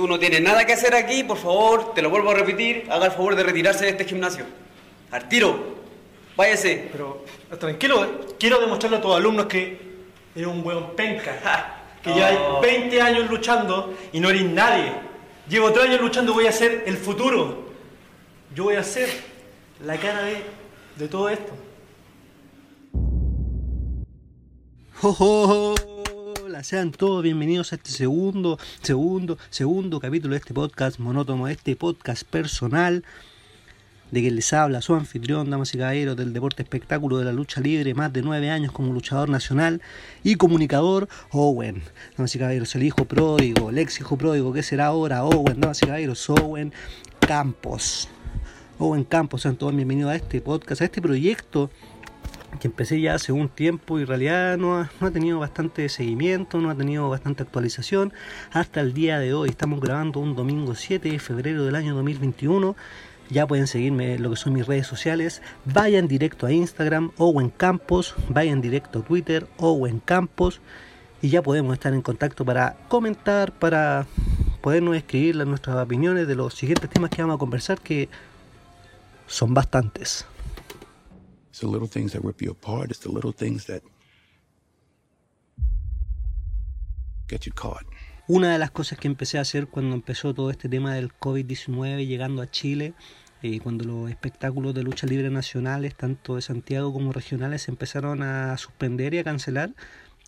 Tú no tienes nada que hacer aquí, por favor, te lo vuelvo a repetir, haga el favor de retirarse de este gimnasio. Al tiro, váyase. Pero tranquilo, eh. quiero demostrarle a tus alumnos que eres un hueón penca. Que Oh. llevas 20 años luchando y no eres nadie. Llevo 3 años luchando y voy a ser el futuro. Yo voy a ser la cara de, de todo esto. Sean todos bienvenidos a este segundo, segundo, segundo capítulo de este podcast monótono, este podcast personal de que les habla su anfitrión, damas y caballeros del deporte espectáculo de la lucha libre, más de nueve años como luchador nacional y comunicador, Owen. Damas y caballeros, el hijo pródigo, el ex hijo pródigo, ¿qué será ahora? Owen, damas y caballeros, Owen Campos. Owen Campos, sean todos bienvenidos a este podcast, a este proyecto que empecé ya hace un tiempo y en realidad no ha, no ha tenido bastante seguimiento, no ha tenido bastante actualización hasta el día de hoy. Estamos grabando un domingo 7 de febrero del año 2021. Ya pueden seguirme en lo que son mis redes sociales. Vayan directo a Instagram, Owen Campos. Vayan directo a Twitter, Owen Campos. Y ya podemos estar en contacto para comentar, para podernos escribir nuestras opiniones de los siguientes temas que vamos a conversar, que son bastantes. It's the little things that rip you apart. It's the little things that get you caught. Una de las cosas que empecé a hacer cuando empezó todo este tema del COVID-19 llegando a Chile, eh, cuando los espectáculos de lucha libre nacionales, tanto de Santiago como regionales, se empezaron a suspender y a cancelar,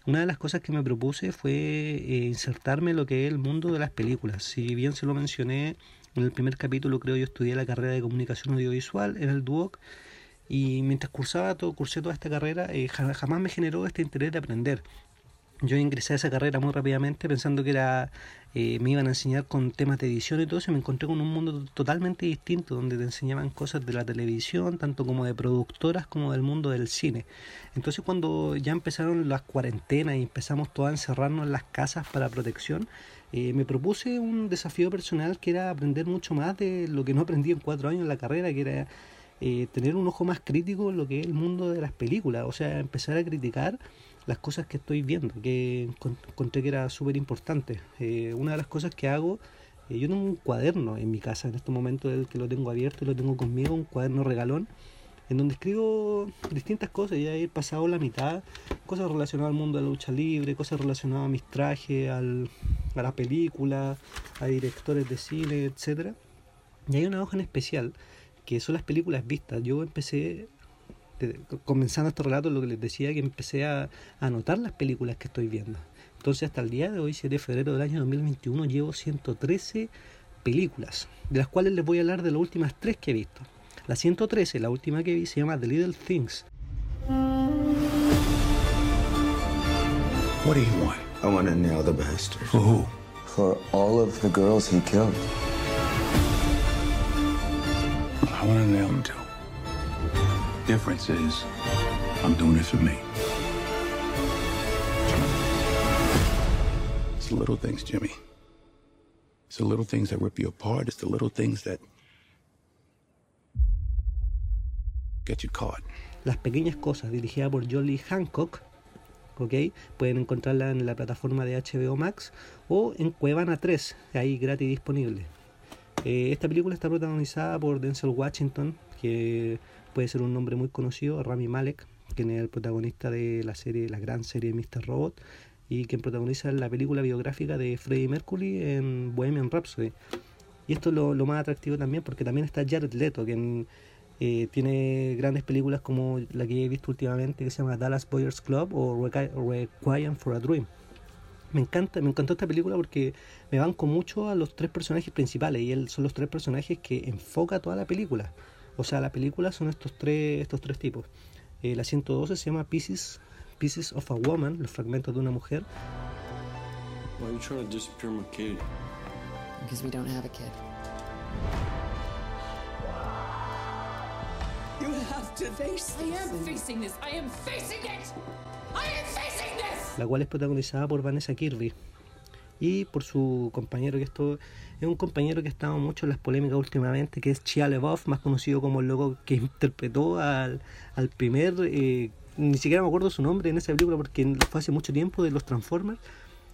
una de las cosas que me propuse fue eh, insertarme en lo que es el mundo de las películas. Si bien se lo mencioné en el primer capítulo, creo yo estudié la carrera de comunicación audiovisual en el DUOC y mientras cursaba todo, cursé toda esta carrera, eh, ja- jamás me generó este interés de aprender. Yo ingresé a esa carrera muy rápidamente pensando que era eh, me iban a enseñar con temas de edición y todo eso y me encontré con un mundo totalmente distinto donde te enseñaban cosas de la televisión, tanto como de productoras como del mundo del cine. Entonces cuando ya empezaron las cuarentenas y empezamos todos a encerrarnos en las casas para protección, eh, me propuse un desafío personal que era aprender mucho más de lo que no aprendí en cuatro años en la carrera, que era eh, tener un ojo más crítico en lo que es el mundo de las películas, o sea, empezar a criticar las cosas que estoy viendo, que encon- encontré que era súper importante. Eh, una de las cosas que hago, eh, yo tengo un cuaderno en mi casa en este momento, el que lo tengo abierto y lo tengo conmigo, un cuaderno regalón, en donde escribo distintas cosas, ya he pasado la mitad, cosas relacionadas al mundo de la lucha libre, cosas relacionadas a mis trajes, al, a la película, a directores de cine, etcétera Y hay una hoja en especial que son las películas vistas. Yo empecé, de- comenzando este relato, lo que les decía, que empecé a, a anotar las películas que estoy viendo. Entonces, hasta el día de hoy, 7 de febrero del año 2021, llevo 113 películas, de las cuales les voy a hablar de las últimas tres que he visto. La 113, la última que vi, se llama The Little Things. What do you want? I want to nail the bastard. For who? For all of the girls he killed. I want to nail him too. Difference is, I'm doing it for me. It's the little things, Jimmy. It's the little things that rip you apart. It's the little things that get you caught. Las pequeñas cosas, dirigida por Jolly Hancock. ¿ok? Pueden encontrarla en la plataforma de HBO Max o en Cuevana 3, ahí gratis disponible. Eh, esta película está protagonizada por Denzel Washington, que puede ser un nombre muy conocido, Rami Malek, quien es el protagonista de la serie, la gran serie Mr. Robot, y quien protagoniza la película biográfica de Freddie Mercury en Bohemian Rhapsody. Y esto es lo, más atractivo también, porque también está Jared Leto, quien eh, tiene grandes películas como la que he visto últimamente, que se llama Dallas Boyers Club o Requi- Requiem for a Dream. Me encanta, me encantó esta película porque me banco mucho a los tres personajes principales y él son los tres personajes que enfoca toda la película. O sea, la película son estos tres, estos tres tipos. Eh, la 112 se llama Pieces, Pieces of a Woman, los fragmentos de una mujer. Why are you trying to disappear my kid? Because we don't have a kid. You have to face I am facing this. I am facing it. I am this. La cual es protagonizada por Vanessa Kirby y por su compañero, que esto es un compañero que ha estado mucho en las polémicas últimamente, que es Chia LaBeouf, más conocido como el loco que interpretó al, al primer, eh, ni siquiera me acuerdo su nombre en esa película porque fue hace mucho tiempo de los Transformers,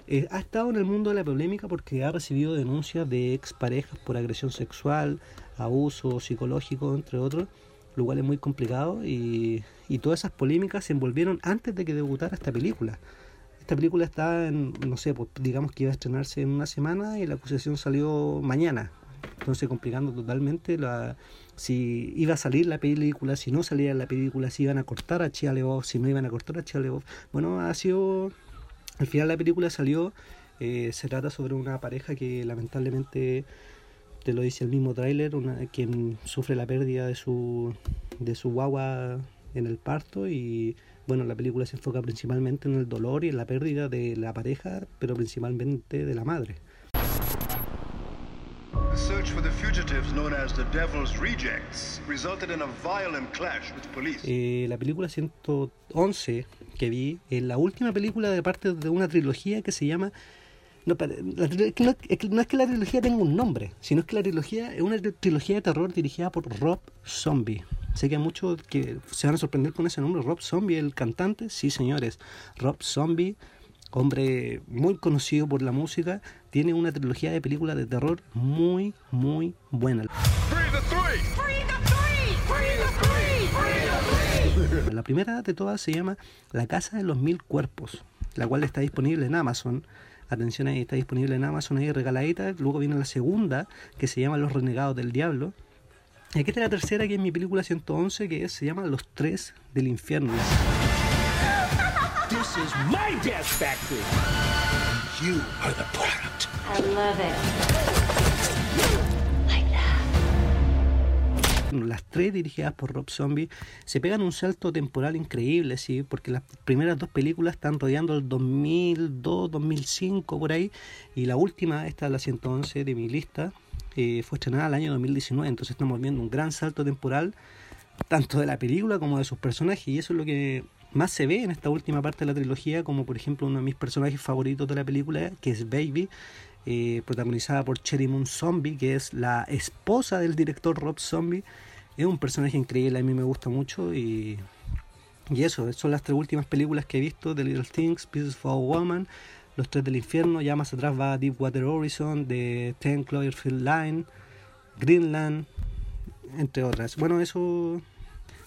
eh, ha estado en el mundo de la polémica porque ha recibido denuncias de exparejas por agresión sexual, abuso psicológico, entre otros, lo cual es muy complicado y, y todas esas polémicas se envolvieron antes de que debutara esta película. Esta película está en, no sé, pues digamos que iba a estrenarse en una semana y la acusación salió mañana. Entonces complicando totalmente la, si iba a salir la película, si no salía la película, si iban a cortar a Chia Leoff, si no iban a cortar a Chia Leoff. Bueno, ha sido... Al final la película salió, eh, se trata sobre una pareja que lamentablemente, te lo dice el mismo tráiler, quien sufre la pérdida de su, de su guagua en el parto y bueno, la película se enfoca principalmente en el dolor y en la pérdida de la pareja, pero principalmente de la madre. The search for the fugitives known as the Devil's Rejects resulted in a violent clash with police. Eh, la película 111 que vi es la última película de parte de una trilogía que se llama no, no, es que no es que la trilogía tenga un nombre, sino es que la trilogía es una tri- trilogía de terror dirigida por Rob Zombie. Sé que hay muchos que se van a sorprender con ese nombre, Rob Zombie, el cantante. Sí, señores, Rob Zombie, hombre muy conocido por la música, tiene una trilogía de películas de terror muy, muy buena. La primera de todas se llama La Casa de los Mil Cuerpos, la cual está disponible en Amazon. Atención ahí, está disponible en Amazon ahí regaladita. Luego viene la segunda, que se llama Los Renegados del Diablo. Y aquí está la tercera, que es mi película 111, que es- se llama Los Tres del Infierno. This is my death factory. You are the product. I love it. Bueno, las tres dirigidas por Rob Zombie se pegan un salto temporal increíble, sí, porque las primeras dos películas están rodeando el 2002, 2005 por ahí, y la última, esta la 111 de mi lista, eh, fue estrenada el año 2019, entonces estamos viendo un gran salto temporal tanto de la película como de sus personajes y eso es lo que más se ve en esta última parte de la trilogía, como por ejemplo uno de mis personajes favoritos de la película, que es Baby, eh, protagonizada por Cherry Moon Zombie, que es la esposa del director Rob Zombie. Es un personaje increíble, a mí me gusta mucho y, y eso, son las tres últimas películas que he visto, The Little Things, Pieces for a Woman, Los Tres del Infierno, ya más atrás va Deepwater Horizon, The Ten Cloverfield Line, Greenland, entre otras. Bueno, eso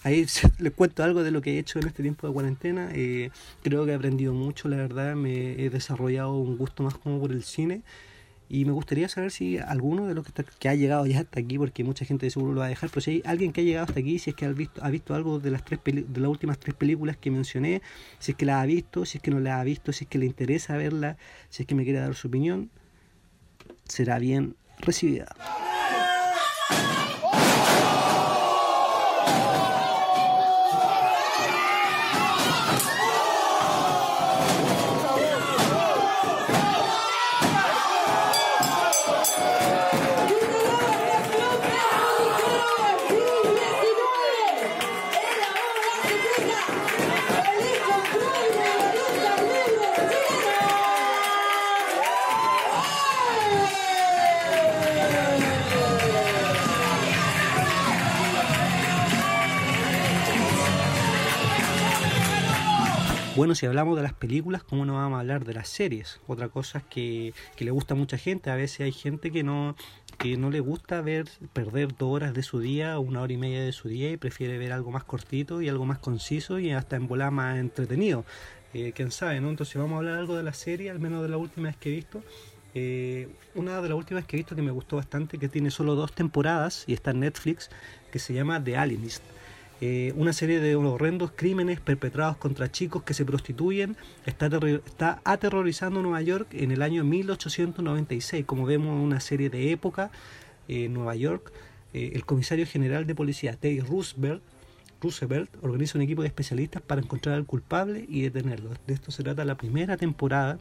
ahí les cuento algo de lo que he hecho en este tiempo de cuarentena. Eh, creo que he aprendido mucho, la verdad, me he desarrollado un gusto más como por el cine. Y me gustaría saber si alguno de los que, ha llegado ya hasta aquí, porque mucha gente seguro lo va a dejar, pero si hay alguien que ha llegado hasta aquí, si es que ha visto, ha visto algo de las tres de las últimas tres películas que mencioné, si es que la ha visto, si es que no la ha visto, si es que le interesa verla, si es que me quiere dar su opinión, será bien recibida. Bueno, si hablamos de las películas, ¿cómo no vamos a hablar de las series? Otra cosa que, le gusta a mucha gente. A veces hay gente que no, que no le gusta ver perder dos horas de su día una hora y media de su día y prefiere ver algo más cortito y algo más conciso y hasta en volar más entretenido. Eh, Quién sabe, ¿no? Entonces vamos a hablar algo de la serie, al menos de la última vez que he visto. Eh, una de las últimas que he visto que me gustó bastante, que tiene solo dos temporadas y está en Netflix, que se llama The Alienist. Eh, una serie de horrendos crímenes perpetrados contra chicos que se prostituyen está, está aterrorizando Nueva York en el año 1896. Como vemos, una serie de época eh, en Nueva York. eh, el comisario general de policía, Teddy Roosevelt, Roosevelt, organiza un equipo de especialistas para encontrar al culpable y detenerlo. De esto se trata la primera temporada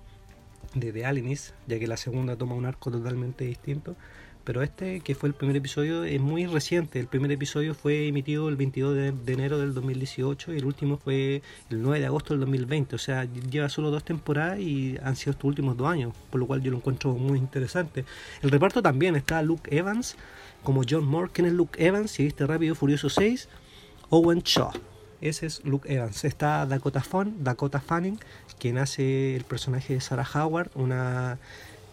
de The Alienist, ya que la segunda toma un arco totalmente distinto. Pero este, que fue el primer episodio, es muy reciente. El primer episodio fue emitido el 22 de, enero del 2018 y el último fue el 9 de agosto del 2020. O sea, lleva solo dos temporadas y han sido estos últimos dos años, por lo cual yo lo encuentro muy interesante. El reparto también está Luke Evans como John Moore. ¿Quién es Luke Evans? Si viste Rápido Furioso 6, Owen Shaw. ese es Luke Evans. Está Dakota, Fon, Dakota Fanning, quien hace el personaje de Sarah Howard, una,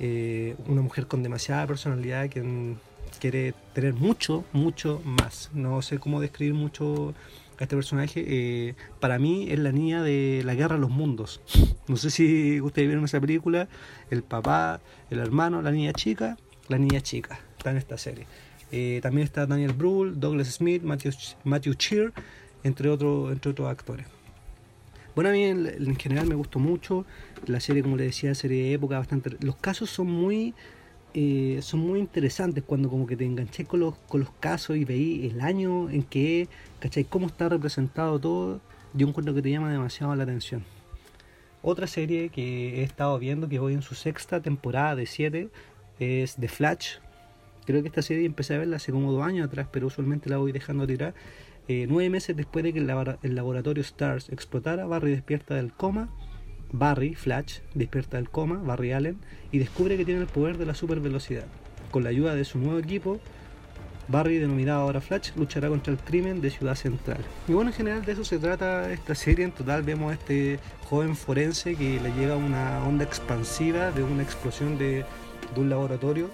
eh, una mujer con demasiada personalidad que quiere tener mucho, mucho más. No sé cómo describir mucho a este personaje. Eh, para mí es la niña de la guerra de los mundos. No sé si ustedes vieron esa película. El papá, el hermano, la niña chica, la niña chica. Está en esta serie. Eh, también está Daniel Brühl, Douglas Smith, Matthew, Matthew Cheer, entre, otros entre otros actores. Bueno, a mí en, general me gustó mucho. La serie, como le decía, serie de época bastante. Los casos son muy. Eh, son muy interesantes cuando como que te enganché con los, con los casos y veí el año en que, ¿cachai? Cómo está representado todo, yo encuentro que te llama demasiado la atención. Otra serie que he estado viendo, que voy en su sexta temporada de 7, es The Flash. Creo que esta serie empecé a verla hace como dos años atrás, pero usualmente la voy dejando tirar. Eh, nueve meses después de que el, laboratorio STARS explotara, Barry despierta del coma. Barry, Flash, despierta del coma, Barry Allen, y descubre que tiene el poder de la supervelocidad. Con la ayuda de su nuevo equipo, Barry, denominado ahora Flash, luchará contra el crimen de Ciudad Central. Y bueno, en general de eso se trata esta serie. En total vemos a este joven forense que le llega una onda expansiva de una explosión de, de un laboratorio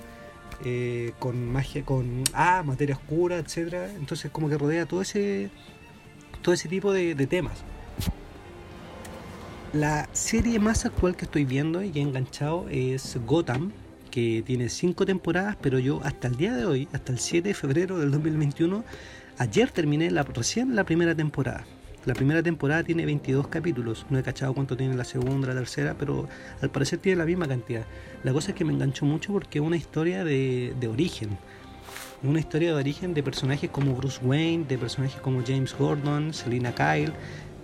eh, con magia, con ah, materia oscura, etcétera. Entonces como que rodea todo ese todo ese tipo de, temas. La serie más actual que estoy viendo y que he enganchado es Gotham, que tiene cinco temporadas, pero yo hasta el día de hoy, hasta el 7 de febrero del 2021, ayer terminé recién la primera temporada. La primera temporada tiene 22 capítulos. No he cachado cuánto tiene la segunda, la tercera, pero al parecer tiene la misma cantidad. La cosa es que me enganchó mucho porque es una historia de, origen. Una historia de origen de personajes como Bruce Wayne, de personajes como James Gordon, Selina Kyle,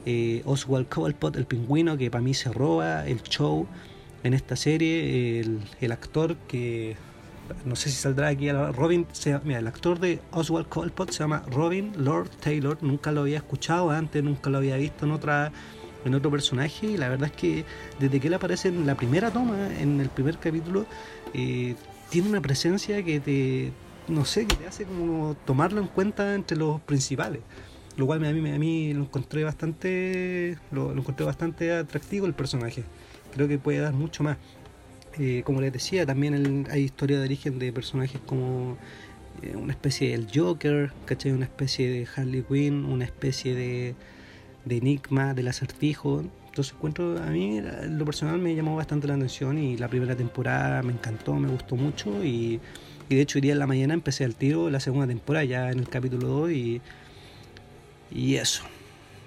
eh, Oswald Cobblepot, el pingüino, que para mí se roba el show en esta serie. El actor que no sé si saldrá aquí Robin, mira, el actor de Oswald Cobblepot se llama Robin Lord Taylor, nunca lo había escuchado antes, nunca lo había visto en otra en otro personaje y la verdad es que desde que él aparece en la primera toma, en el primer capítulo, eh, tiene una presencia que te, no sé, que te hace como tomarlo en cuenta entre los principales. Lo cual a mí, a mí lo encontré bastante, lo encontré bastante atractivo el personaje. Creo que puede dar mucho más. Eh, como les decía, también hay historia de origen de personajes como eh, una especie del Joker, ¿cachai? Una especie de Harley Quinn, una especie de, de Enigma, del acertijo. Entonces encuentro, a mí lo personal me llamó bastante la atención y la primera temporada me encantó, me gustó mucho y, y de hecho hoy día en la mañana empecé al tiro la segunda temporada ya en el capítulo 2 y, y eso.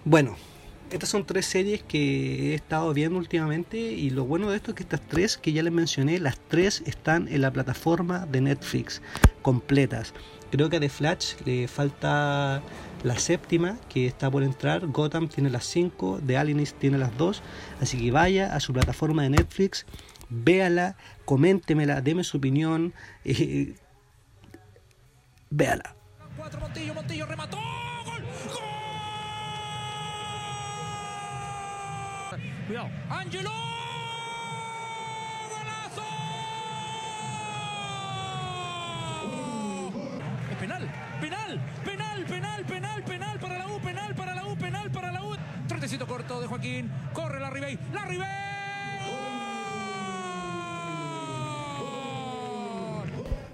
Bueno, estas son tres series que he estado viendo últimamente y lo bueno de esto es que estas tres que ya les mencioné, las tres están en la plataforma de Netflix completas. Creo que a The Flash le falta la séptima que está por entrar, Gotham tiene las cinco, The Alienist tiene las dos, así que vaya a su plataforma de Netflix, véala, coméntemela, deme su opinión, eh, véala. remató. Cuidado. ¡Ángelo! ¡Golazo! Es penal, penal, penal, penal, penal, penal para la U, penal para la U, penal para la U. Trotecito corto de Joaquín. Corre la Ribey. ¡La Ribey!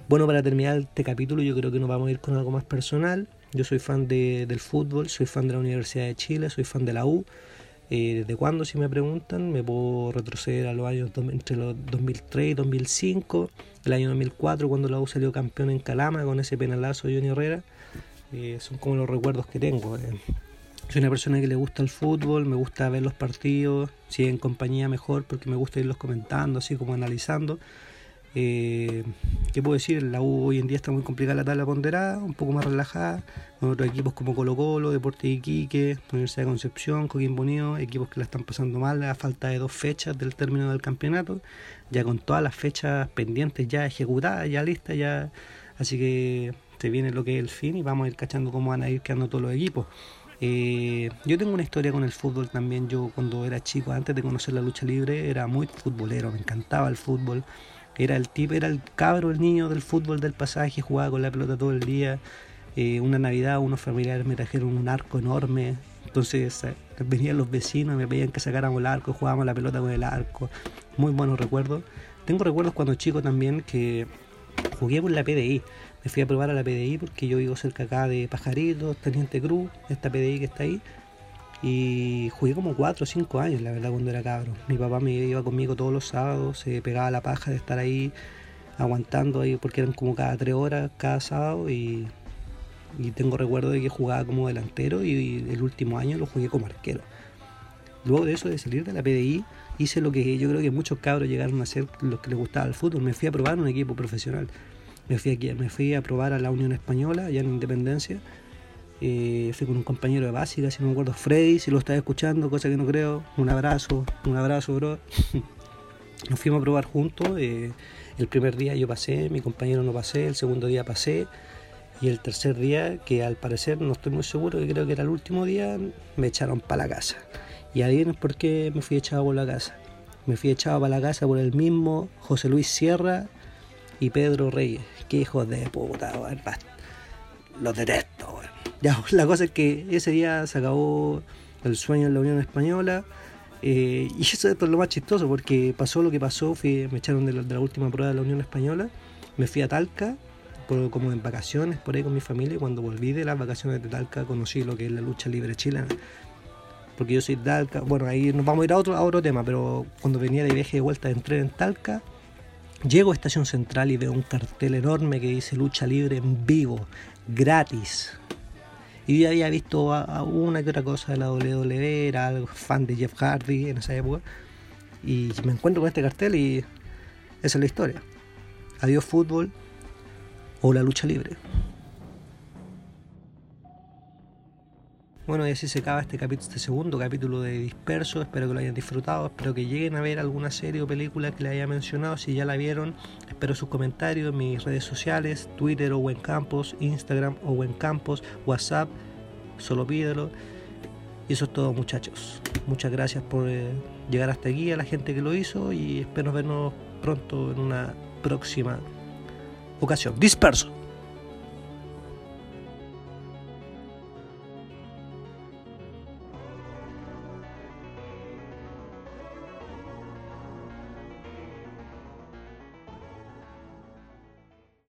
Bueno, para terminar este capítulo yo creo que nos vamos a ir con algo más personal. Yo soy fan de, del fútbol, soy fan de la Universidad de Chile, soy fan de la U. Eh, ¿Desde cuándo? Si me preguntan, me puedo retroceder a los años entre los 2003 y 2005, el año 2004 cuando la U salió campeón en Calama con ese penalazo de Johnny Herrera. Eh, son como los recuerdos que tengo. Eh. Soy una persona que le gusta el fútbol, me gusta ver los partidos, si en compañía mejor porque me gusta irlos comentando, así como analizando. Eh, ¿Qué puedo decir? La U hoy en día está muy complicada la tabla ponderada, un poco más relajada, con otros equipos como Colo Colo, Deportes Iquique, Universidad de Concepción, Coquimbo Unido, equipos que la están pasando mal a falta de dos fechas del término del campeonato, ya con todas las fechas pendientes ya ejecutadas, ya listas, ya así que se viene lo que es el fin y vamos a ir cachando cómo van a ir quedando todos los equipos. Eh, yo tengo una historia con el fútbol también. Yo cuando era chico, antes de conocer la lucha libre, era muy futbolero, me encantaba el fútbol. Era el tipo, era el cabro, el niño del fútbol del pasaje, jugaba con la pelota todo el día. Eh, una Navidad unos familiares me trajeron un arco enorme Entonces eh, venían los vecinos, me pedían que sacáramos el arco, jugábamos la pelota con el arco. Muy buenos recuerdos. Tengo recuerdos cuando chico también que jugué por la PDI. Me fui a probar a la PDI porque yo vivo cerca acá de Pajaritos, Teniente Cruz, esta PDI que está ahí. Y jugué como 4 o 5 años, la verdad, cuando era cabro. Mi papá me iba conmigo todos los sábados, se pegaba la paja de estar ahí aguantando ahí porque eran como cada 3 horas cada sábado y, y tengo recuerdo de que jugaba como delantero y, el último año lo jugué como arquero. Luego de eso, de salir de la PDI, hice lo que yo creo que muchos cabros llegaron a hacer los que les gustaba el fútbol. Me fui a probar un equipo profesional. Me fui, aquí, me fui a probar a la Unión Española, allá en Independencia eh, fui con un compañero de básica, si no me acuerdo, Freddy, si lo estás escuchando, cosa que no creo. Un abrazo, un abrazo, bro. Nos fuimos a probar juntos. Eh, el primer día yo pasé, mi compañero no pasé, el segundo día pasé. Y el tercer día, que al parecer no estoy muy seguro, que creo que era el último día, me echaron para la casa. Y adivinen por qué me fui echado por la casa. Me fui echado para la casa por el mismo José Luis Sierra y Pedro Reyes. Qué hijos de puta, Los detesto, ya, la cosa es que ese día se acabó el sueño en la Unión Española. Eh, y eso es lo más chistoso porque pasó lo que pasó, fui, me echaron de la, última prueba de la Unión Española, me fui a Talca como en vacaciones por ahí con mi familia y cuando volví de las vacaciones de Talca conocí lo que es la lucha libre chilena. Porque yo soy de Talca, bueno ahí nos vamos a ir a otro, a otro tema, pero cuando venía de viaje de vuelta entré en Talca, llego a Estación Central y veo un cartel enorme que dice lucha libre en vivo, gratis. Y yo había visto a, una que otra cosa de la WWE, era fan de Jeff Hardy en esa época. Y me encuentro con este cartel y esa es la historia. Adiós fútbol o la lucha libre. Bueno, y así se acaba este, capítulo, este segundo capítulo de Disperso. Espero que lo hayan disfrutado. Espero que lleguen a ver alguna serie o película que les haya mencionado. Si ya la vieron, espero sus comentarios en mis redes sociales: Twitter o Campos, Instagram o Campos, WhatsApp. Solo pídelo. Y eso es todo, muchachos. Muchas gracias por eh, llegar hasta aquí, a la gente que lo hizo. Y espero vernos pronto en una próxima ocasión. Disperso.